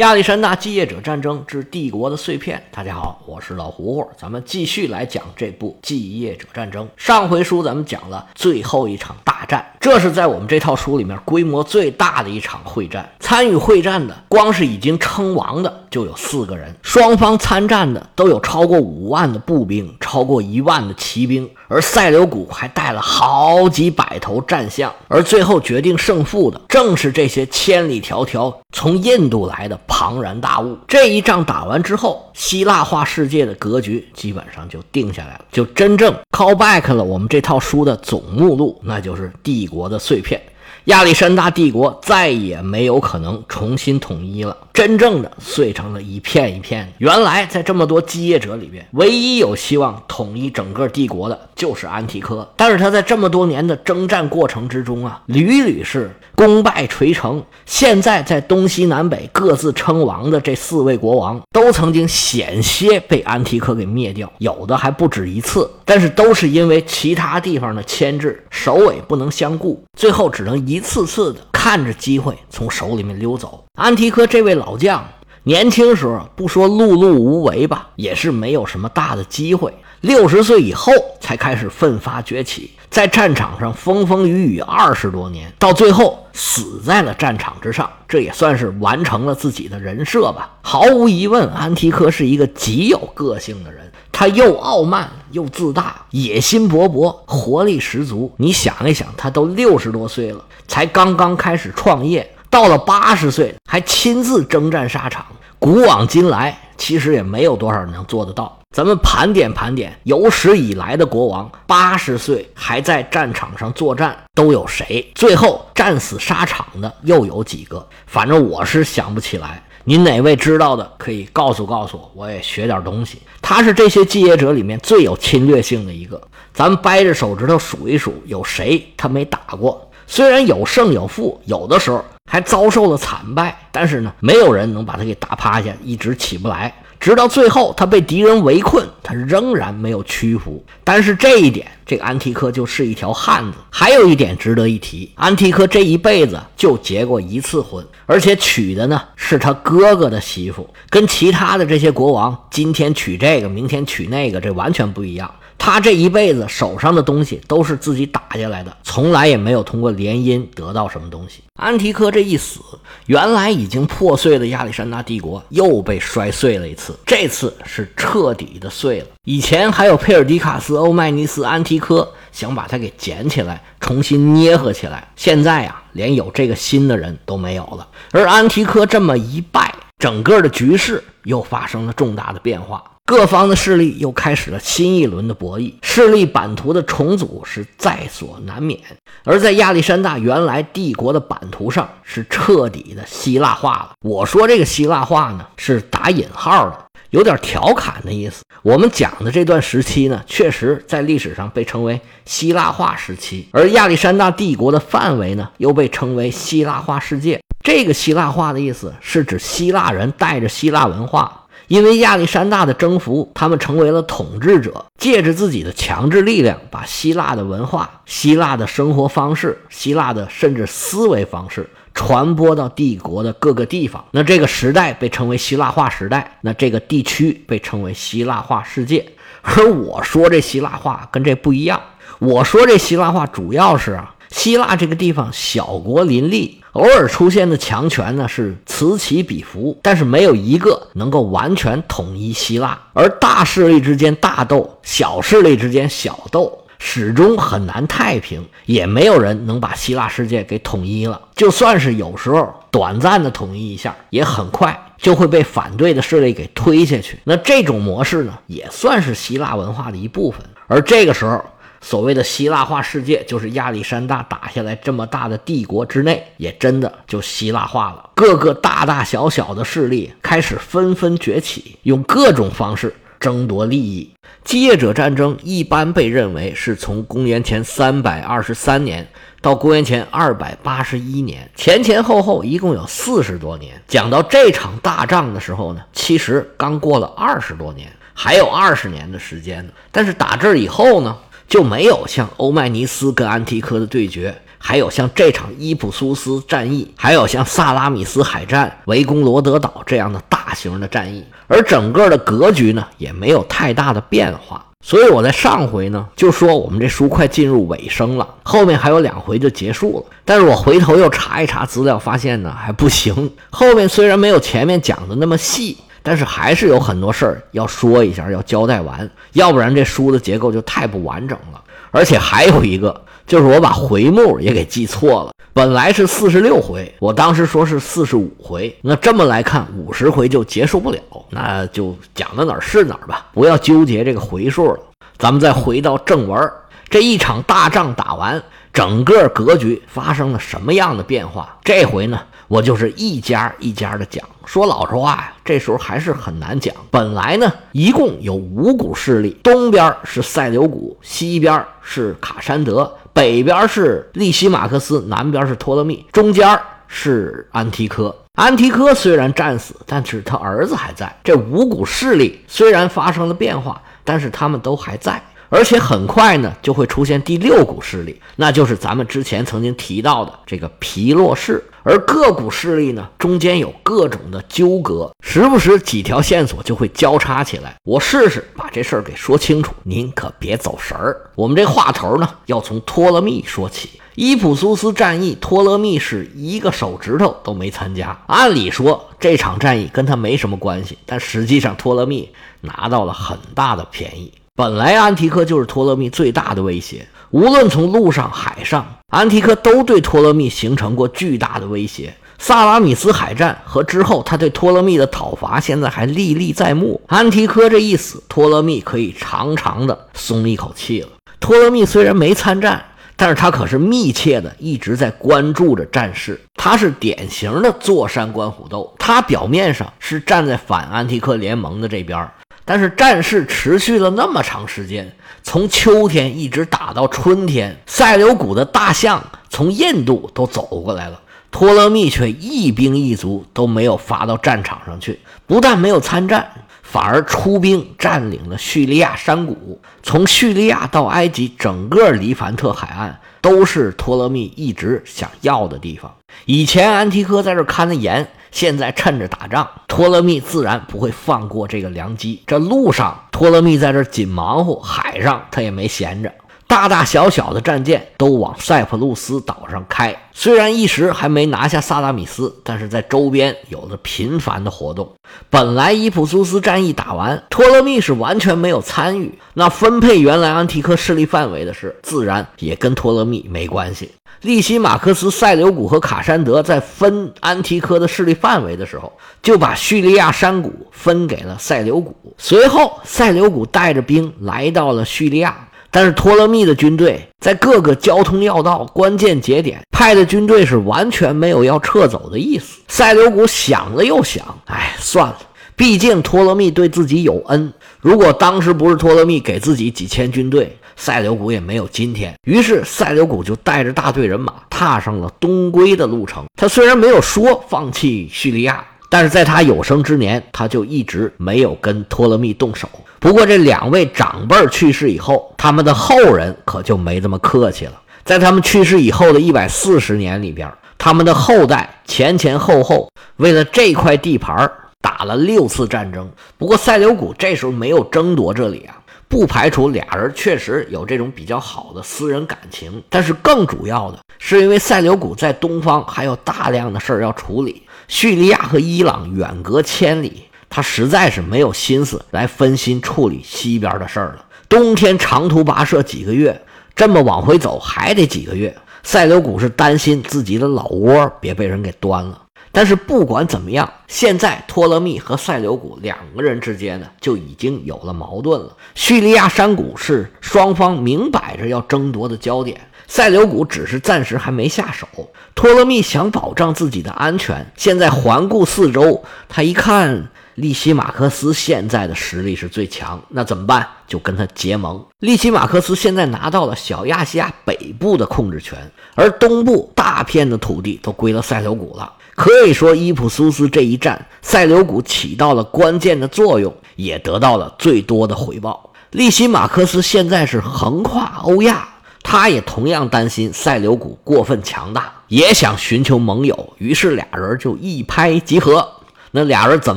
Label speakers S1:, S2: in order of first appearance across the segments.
S1: 亚历山大继业者战争之帝国的碎片。大家好，我是老胡胡，咱们继续来讲这部继业者战争。上回书咱们讲了最后一场大战，这是在我们这套书里面规模最大的一场会战。参与会战的，光是已经称王的就有四个人，双方参战的都有超过五万的步兵，超过一万的骑兵，而塞琉古还带了好几百头战象。而最后决定胜负的，正是这些千里迢迢从印度来的。庞然大物，这一仗打完之后，希腊化世界的格局基本上就定下来了，就真正 call back 了我们这套书的总目录，那就是帝国的碎片。亚历山大帝国再也没有可能重新统一了，真正的碎成了一片一片的。原来在这么多继业者里边，唯一有希望统一整个帝国的就是安提柯，但是他在这么多年的征战过程之中啊，屡屡是功败垂成。现在在东西南北各自称王的这四位国王，都曾经险些被安提柯给灭掉，有的还不止一次，但是都是因为其他地方的牵制，首尾不能相顾，最后只能。一次次的看着机会从手里面溜走。安提柯这位老将年轻时候不说碌碌无为吧，也是没有什么大的机会。六十岁以后才开始奋发崛起，在战场上风风雨雨二十多年，到最后死在了战场之上，这也算是完成了自己的人设吧。毫无疑问，安提柯是一个极有个性的人。他又傲慢又自大，野心勃勃，活力十足。你想一想，他都六十多岁了，才刚刚开始创业，到了八十岁还亲自征战沙场。古往今来，其实也没有多少人能做得到。咱们盘点盘点，有史以来的国王，八十岁还在战场上作战，都有谁？最后战死沙场的又有几个？反正我是想不起来。您哪位知道的，可以告诉告诉我，我也学点东西。他是这些继业者里面最有侵略性的一个，咱们掰着手指头数一数，有谁他没打过？虽然有胜有负，有的时候还遭受了惨败，但是呢，没有人能把他给打趴下，一直起不来。直到最后，他被敌人围困，他仍然没有屈服。但是这一点，这个安提柯就是一条汉子。还有一点值得一提，安提柯这一辈子就结过一次婚，而且娶的呢是他哥哥的媳妇，跟其他的这些国王今天娶这个，明天娶那个，这完全不一样。他这一辈子手上的东西都是自己打下来的，从来也没有通过联姻得到什么东西。安提柯这一死，原来已经破碎的亚历山大帝国又被摔碎了一次，这次是彻底的碎了。以前还有佩尔迪卡斯、欧迈尼斯、安提柯想把它给捡起来，重新捏合起来，现在呀，连有这个心的人都没有了。而安提柯这么一败，整个的局势又发生了重大的变化。各方的势力又开始了新一轮的博弈，势力版图的重组是在所难免。而在亚历山大原来帝国的版图上，是彻底的希腊化了。我说这个希腊化呢，是打引号的，有点调侃的意思。我们讲的这段时期呢，确实在历史上被称为希腊化时期，而亚历山大帝国的范围呢，又被称为希腊化世界。这个希腊化的意思是指希腊人带着希腊文化。因为亚历山大的征服，他们成为了统治者，借着自己的强制力量，把希腊的文化、希腊的生活方式、希腊的甚至思维方式传播到帝国的各个地方。那这个时代被称为希腊化时代，那这个地区被称为希腊化世界。而我说这希腊化跟这不一样，我说这希腊化主要是啊，希腊这个地方小国林立。偶尔出现的强权呢是此起彼伏，但是没有一个能够完全统一希腊。而大势力之间大斗，小势力之间小斗，始终很难太平，也没有人能把希腊世界给统一了。就算是有时候短暂的统一一下，也很快就会被反对的势力给推下去。那这种模式呢，也算是希腊文化的一部分。而这个时候。所谓的希腊化世界，就是亚历山大打下来这么大的帝国之内，也真的就希腊化了。各个大大小小的势力开始纷纷崛起，用各种方式争夺利益。继业者战争一般被认为是从公元前三百二十三年到公元前二百八十一年，前前后后一共有四十多年。讲到这场大仗的时候呢，其实刚过了二十多年，还有二十年的时间呢。但是打这儿以后呢？就没有像欧迈尼斯跟安提柯的对决还有像这场伊普苏斯战役，还有像萨拉米斯海战、围攻罗德岛这样的大型的战役，而整个的格局呢也没有太大的变化。所以我在上回呢就说我们这书快进入尾声了，后面还有两回就结束了。但是我回头又查一查资料，发现呢还不行。后面虽然没有前面讲的那么细，但是还是有很多事儿要说一下，要交代完，要不然这书的结构就太不完整了。而且还有一个。就是我把回目也给记错了，本来是四十六回，我当时说是四十五回。那这么来看，五十回就结束不了，那就讲到哪儿是哪儿吧，不要纠结这个回数了。咱们再回到正文，这一场大仗打完，整个格局发生了什么样的变化？这回呢，我就是一家一家的讲。说老实话呀，这时候还是很难讲。本来呢，一共有五股势力，东边是塞琉古，西边是卡山德。北边是利西马克斯，南边是托勒密，中间是安提柯。安提柯虽然战死，但是他儿子还在。这五股势力虽然发生了变化，但是他们都还在。而且很快呢，就会出现第六股势力，那就是咱们之前曾经提到的这个皮洛士。而各股势力呢，中间有各种的纠葛，时不时几条线索就会交叉起来。我试试把这事儿给说清楚，您可别走神儿。我们这话头呢，要从托勒密说起。伊普苏斯战役，托勒密是一个手指头都没参加。按理说这场战役跟他没什么关系，但实际上托勒密拿到了很大的便宜。本来安提柯就是托勒密最大的威胁，无论从陆上、海上，安提柯都对托勒密形成过巨大的威胁。萨拉米斯海战和之后他对托勒密的讨伐，现在还历历在目。安提柯这一死，托勒密可以长长的松一口气了。托勒密虽然没参战，但是他可是密切的一直在关注着战事。他是典型的坐山观虎斗，他表面上是站在反安提柯联盟的这边。但是战事持续了那么长时间，从秋天一直打到春天，塞琉古的大象从印度都走过来了，托勒密却一兵一卒都没有发到战场上去，不但没有参战，反而出兵占领了叙利亚山谷，从叙利亚到埃及，整个黎凡特海岸都是托勒密一直想要的地方。以前安提柯在这看的严。现在趁着打仗，托勒密自然不会放过这个良机。这路上，托勒密在这紧忙活；海上，他也没闲着。大大小小的战舰都往塞浦路斯岛上开，虽然一时还没拿下萨达米斯，但是在周边有着频繁的活动。本来伊普苏斯战役打完，托勒密是完全没有参与，那分配原来安提柯势力范围的事，自然也跟托勒密没关系。利西马克斯、塞琉古和卡山德在分安提柯的势力范围的时候，就把叙利亚山谷分给了塞琉古。随后，塞琉古带着兵来到了叙利亚。但是托勒密的军队在各个交通要道、关键节点派的军队是完全没有要撤走的意思。塞琉古想了又想，哎，算了，毕竟托勒密对自己有恩。如果当时不是托勒密给自己几千军队，塞琉古也没有今天。于是塞琉古就带着大队人马踏上了东归的路程。他虽然没有说放弃叙利亚，但是在他有生之年，他就一直没有跟托勒密动手。不过，这两位长辈去世以后，他们的后人可就没这么客气了。在他们去世以后的一百四十年里边，他们的后代前前后后为了这块地盘打了六次战争。不过，塞琉古这时候没有争夺这里啊，不排除俩人确实有这种比较好的私人感情。但是，更主要的是因为塞琉古在东方还有大量的事儿要处理，叙利亚和伊朗远隔千里。他实在是没有心思来分心处理西边的事儿了。冬天长途跋涉几个月，这么往回走还得几个月。塞琉古是担心自己的老窝别被人给端了。但是不管怎么样，现在托勒密和塞琉古两个人之间呢就已经有了矛盾了。叙利亚山谷是双方明摆着要争夺的焦点，塞琉古只是暂时还没下手。托勒密想保障自己的安全，现在环顾四周，他一看。利西马克斯现在的实力是最强，那怎么办？就跟他结盟。利西马克斯现在拿到了小亚细亚北部的控制权，而东部大片的土地都归了塞琉古了。可以说，伊普苏斯这一战，塞琉古起到了关键的作用，也得到了最多的回报。利西马克斯现在是横跨欧亚，他也同样担心塞琉古过分强大，也想寻求盟友，于是俩人就一拍即合。那俩人怎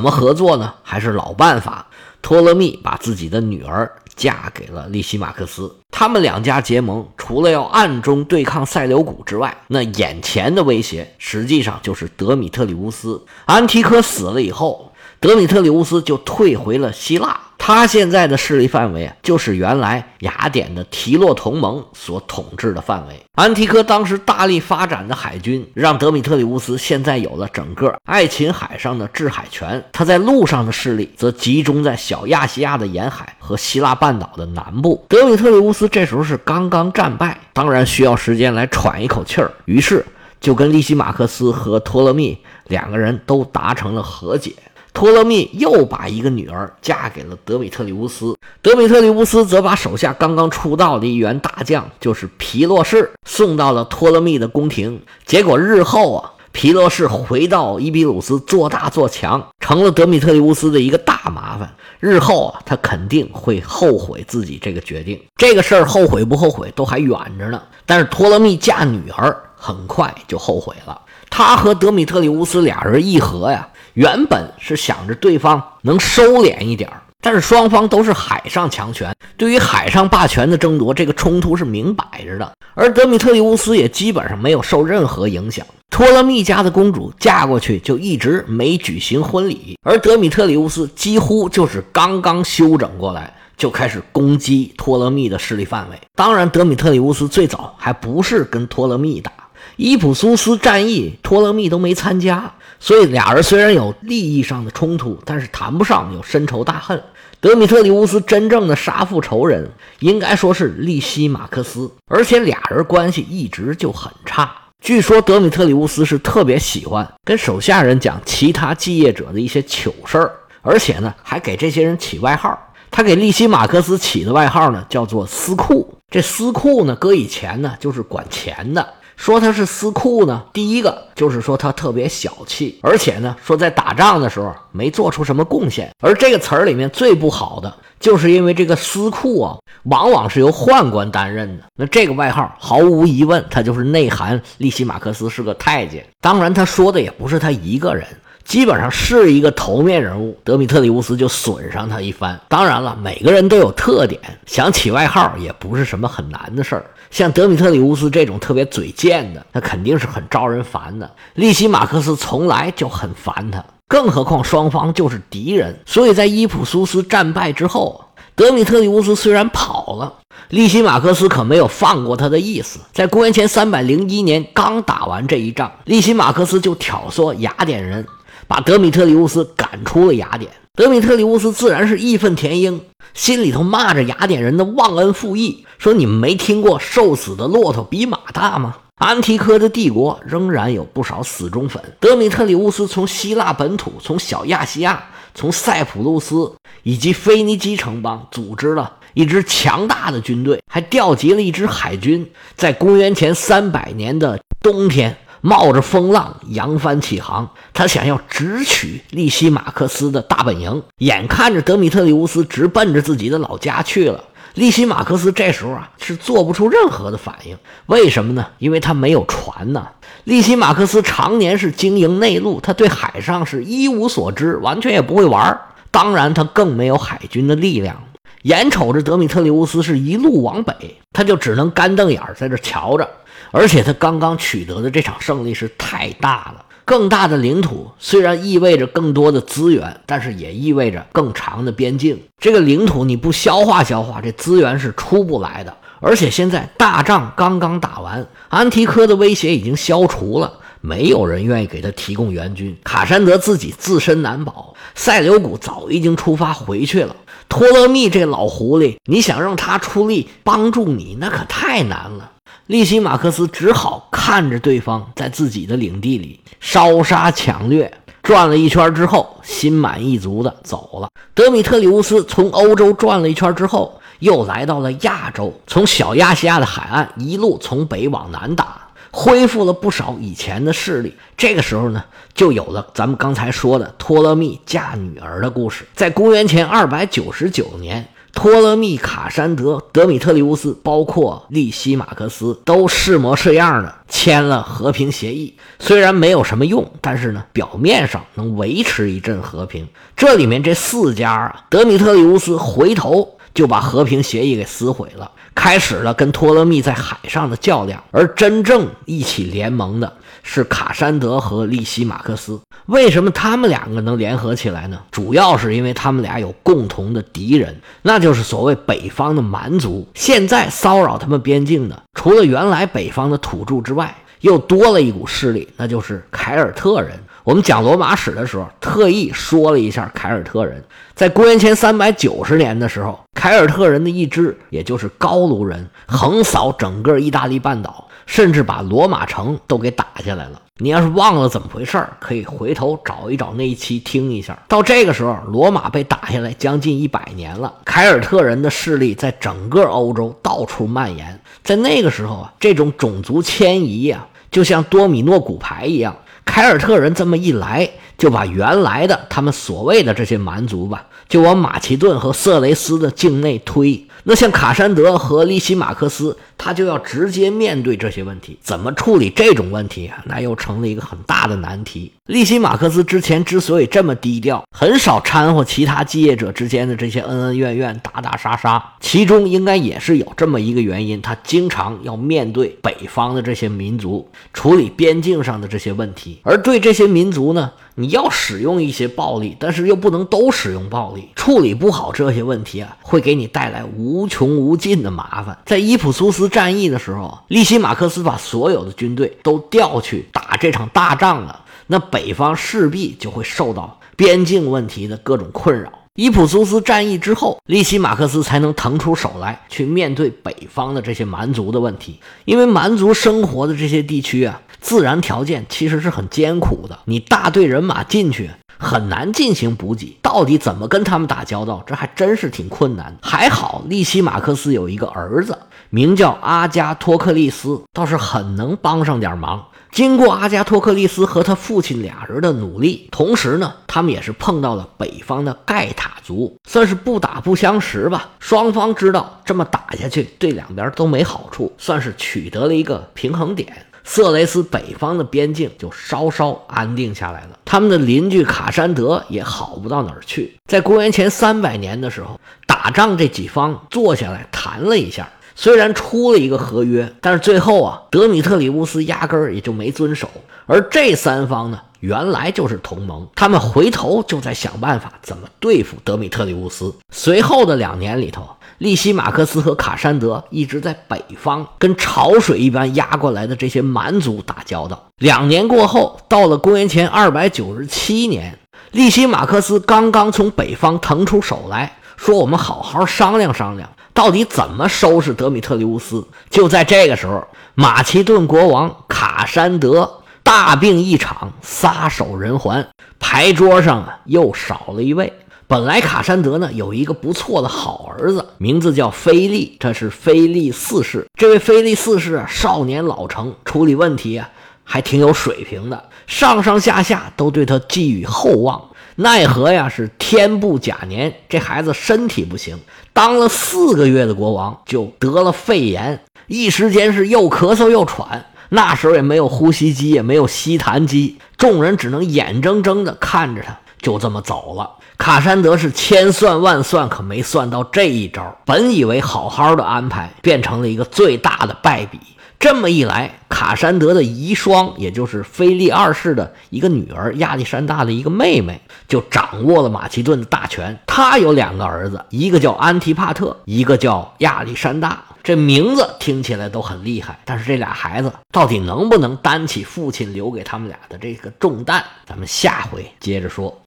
S1: 么合作呢？还是老办法，托勒密把自己的女儿嫁给了利西马克斯，他们两家结盟，除了要暗中对抗塞琉古之外，那眼前的威胁实际上就是德米特里乌斯。安提柯死了以后。德米特里乌斯就退回了希腊，他现在的势力范围啊，就是原来雅典的提洛同盟所统治的范围。安提柯当时大力发展的海军，让德米特里乌斯现在有了整个爱琴海上的制海权。他在陆上的势力则集中在小亚细亚的沿海和希腊半岛的南部。德米特里乌斯这时候是刚刚战败，当然需要时间来喘一口气儿，于是就跟利西马克斯和托勒密两个人都达成了和解。托勒密又把一个女儿嫁给了德米特里乌斯，德米特里乌斯则把手下刚刚出道的一员大将，就是皮洛士，送到了托勒密的宫廷。结果日后啊，皮洛士回到伊比鲁斯做大做强，成了德米特里乌斯的一个大麻烦。日后啊，他肯定会后悔自己这个决定。这个事儿后悔不后悔都还远着呢。但是托勒密嫁女儿很快就后悔了。他和德米特里乌斯俩人议和呀。原本是想着对方能收敛一点但是双方都是海上强权，对于海上霸权的争夺，这个冲突是明摆着的。而德米特里乌斯也基本上没有受任何影响。托勒密家的公主嫁过去就一直没举行婚礼，而德米特里乌斯几乎就是刚刚休整过来，就开始攻击托勒密的势力范围。当然，德米特里乌斯最早还不是跟托勒密打。伊普苏斯战役，托勒密都没参加，所以俩人虽然有利益上的冲突，但是谈不上有深仇大恨。德米特里乌斯真正的杀父仇人，应该说是利西马克斯，而且俩人关系一直就很差。据说德米特里乌斯是特别喜欢跟手下人讲其他继业者的一些糗事儿，而且呢还给这些人起外号。他给利西马克斯起的外号呢叫做司库，这司库呢搁以前呢就是管钱的。说他是私库呢，第一个就是说他特别小气，而且呢，说在打仗的时候没做出什么贡献。而这个词儿里面最不好的，就是因为这个私库啊，往往是由宦官担任的。那这个外号毫无疑问，他就是内涵利西马克斯是个太监。当然，他说的也不是他一个人。基本上是一个头面人物，德米特里乌斯就损上他一番。当然了，每个人都有特点，想起外号也不是什么很难的事儿。像德米特里乌斯这种特别嘴贱的，那肯定是很招人烦的。利西马克斯从来就很烦他，更何况双方就是敌人。所以在伊普苏斯战败之后，德米特里乌斯虽然跑了，利西马克斯可没有放过他的意思。在公元前三百零一年刚打完这一仗，利西马克斯就挑唆雅典人。把德米特里乌斯赶出了雅典，德米特里乌斯自然是义愤填膺，心里头骂着雅典人的忘恩负义，说你们没听过瘦死的骆驼比马大吗？安提柯的帝国仍然有不少死忠粉。德米特里乌斯从希腊本土、从小亚细亚、从塞浦路斯以及腓尼基城邦组织了一支强大的军队，还调集了一支海军，在公元前三百年的冬天。冒着风浪扬帆起航，他想要直取利西马克斯的大本营。眼看着德米特里乌斯直奔着自己的老家去了，利西马克斯这时候啊是做不出任何的反应。为什么呢？因为他没有船呢。利西马克斯常年是经营内陆，他对海上是一无所知，完全也不会玩。当然，他更没有海军的力量。眼瞅着德米特里乌斯是一路往北，他就只能干瞪眼在这瞧着。而且他刚刚取得的这场胜利是太大了，更大的领土虽然意味着更多的资源，但是也意味着更长的边境。这个领土你不消化消化，这资源是出不来的。而且现在大仗刚刚打完，安提柯的威胁已经消除了，没有人愿意给他提供援军。卡山德自己自身难保，塞琉古早已经出发回去了。托勒密这老狐狸，你想让他出力帮助你，那可太难了。利西马克斯只好看着对方在自己的领地里烧杀抢掠，转了一圈之后，心满意足的走了。德米特里乌斯从欧洲转了一圈之后，又来到了亚洲，从小亚细亚的海岸一路从北往南打，恢复了不少以前的势力。这个时候呢，就有了咱们刚才说的托勒密嫁女儿的故事。在公元前二百九十九年。托勒密、卡山德、德米特里乌斯，包括利西马克斯，都是模是样的签了和平协议。虽然没有什么用，但是呢，表面上能维持一阵和平。这里面这四家啊，德米特里乌斯回头就把和平协议给撕毁了，开始了跟托勒密在海上的较量。而真正一起联盟的。是卡山德和利西马克斯，为什么他们两个能联合起来呢？主要是因为他们俩有共同的敌人，那就是所谓北方的蛮族。现在骚扰他们边境的，除了原来北方的土著之外，又多了一股势力，那就是凯尔特人。我们讲罗马史的时候，特意说了一下凯尔特人。在公元前三百九十年的时候，凯尔特人的一支，也就是高卢人，横扫整个意大利半岛。甚至把罗马城都给打下来了。你要是忘了怎么回事儿可以回头找一找那一期听一下。到这个时候，罗马被打下来将近一百年了，凯尔特人的势力在整个欧洲到处蔓延。在那个时候啊，这种种族迁移呀，就像多米诺骨牌一样，凯尔特人这么一来，就把原来的他们所谓的这些蛮族吧，就往马其顿和色雷斯的境内推。那像卡山德和利西马克斯，他就要直接面对这些问题，怎么处理这种问题啊？那又成了一个很大的难题。利西马克斯之前之所以这么低调，很少掺和其他继业者之间的这些恩恩怨怨、打打杀杀，其中应该也是有这么一个原因，他经常要面对北方的这些民族，处理边境上的这些问题，而对这些民族呢？你要使用一些暴力，但是又不能都使用暴力，处理不好这些问题啊，会给你带来无穷无尽的麻烦。在伊普苏斯战役的时候，利西马克斯把所有的军队都调去打这场大仗了，那北方势必就会受到边境问题的各种困扰。伊普苏斯战役之后，利西马克斯才能腾出手来去面对北方的这些蛮族的问题，因为蛮族生活的这些地区啊。自然条件其实是很艰苦的，你大队人马进去很难进行补给，到底怎么跟他们打交道？这还真是挺困难。还好利西马克斯有一个儿子，名叫阿加托克利斯，倒是很能帮上点忙。经过阿加托克利斯和他父亲俩人的努力，同时呢，他们也是碰到了北方的盖塔族，算是不打不相识吧。双方知道这么打下去对两边都没好处，算是取得了一个平衡点。色雷斯北方的边境就稍稍安定下来了，他们的邻居卡山德也好不到哪儿去。在公元前三百年的时候，打仗这几方坐下来谈了一下，虽然出了一个合约，但是最后啊，德米特里乌斯压根儿也就没遵守。而这三方呢，原来就是同盟，他们回头就在想办法怎么对付德米特里乌斯。随后的两年里头。利西马克斯和卡山德一直在北方跟潮水一般压过来的这些蛮族打交道。两年过后，到了公元前二百九十七年，利西马克斯刚刚从北方腾出手来说：“我们好好商量商量，到底怎么收拾德米特里乌斯。”就在这个时候，马其顿国王卡山德大病一场，撒手人寰，牌桌上啊又少了一位。本来卡山德呢有一个不错的好儿子，名字叫菲利，这是菲利四世。这位菲利四世，少年老成，处理问题啊还挺有水平的，上上下下都对他寄予厚望。奈何呀，是天不假年，这孩子身体不行，当了四个月的国王就得了肺炎，一时间是又咳嗽又喘。那时候也没有呼吸机，也没有吸痰机，众人只能眼睁睁地看着他就这么走了。卡山德是千算万算，可没算到这一招。本以为好好的安排，变成了一个最大的败笔。这么一来，卡山德的遗孀，也就是菲利二世的一个女儿亚历山大的一个妹妹，就掌握了马其顿的大权。他有两个儿子，一个叫安提帕特，一个叫亚历山大。这名字听起来都很厉害，但是这俩孩子到底能不能担起父亲留给他们俩的这个重担？咱们下回接着说。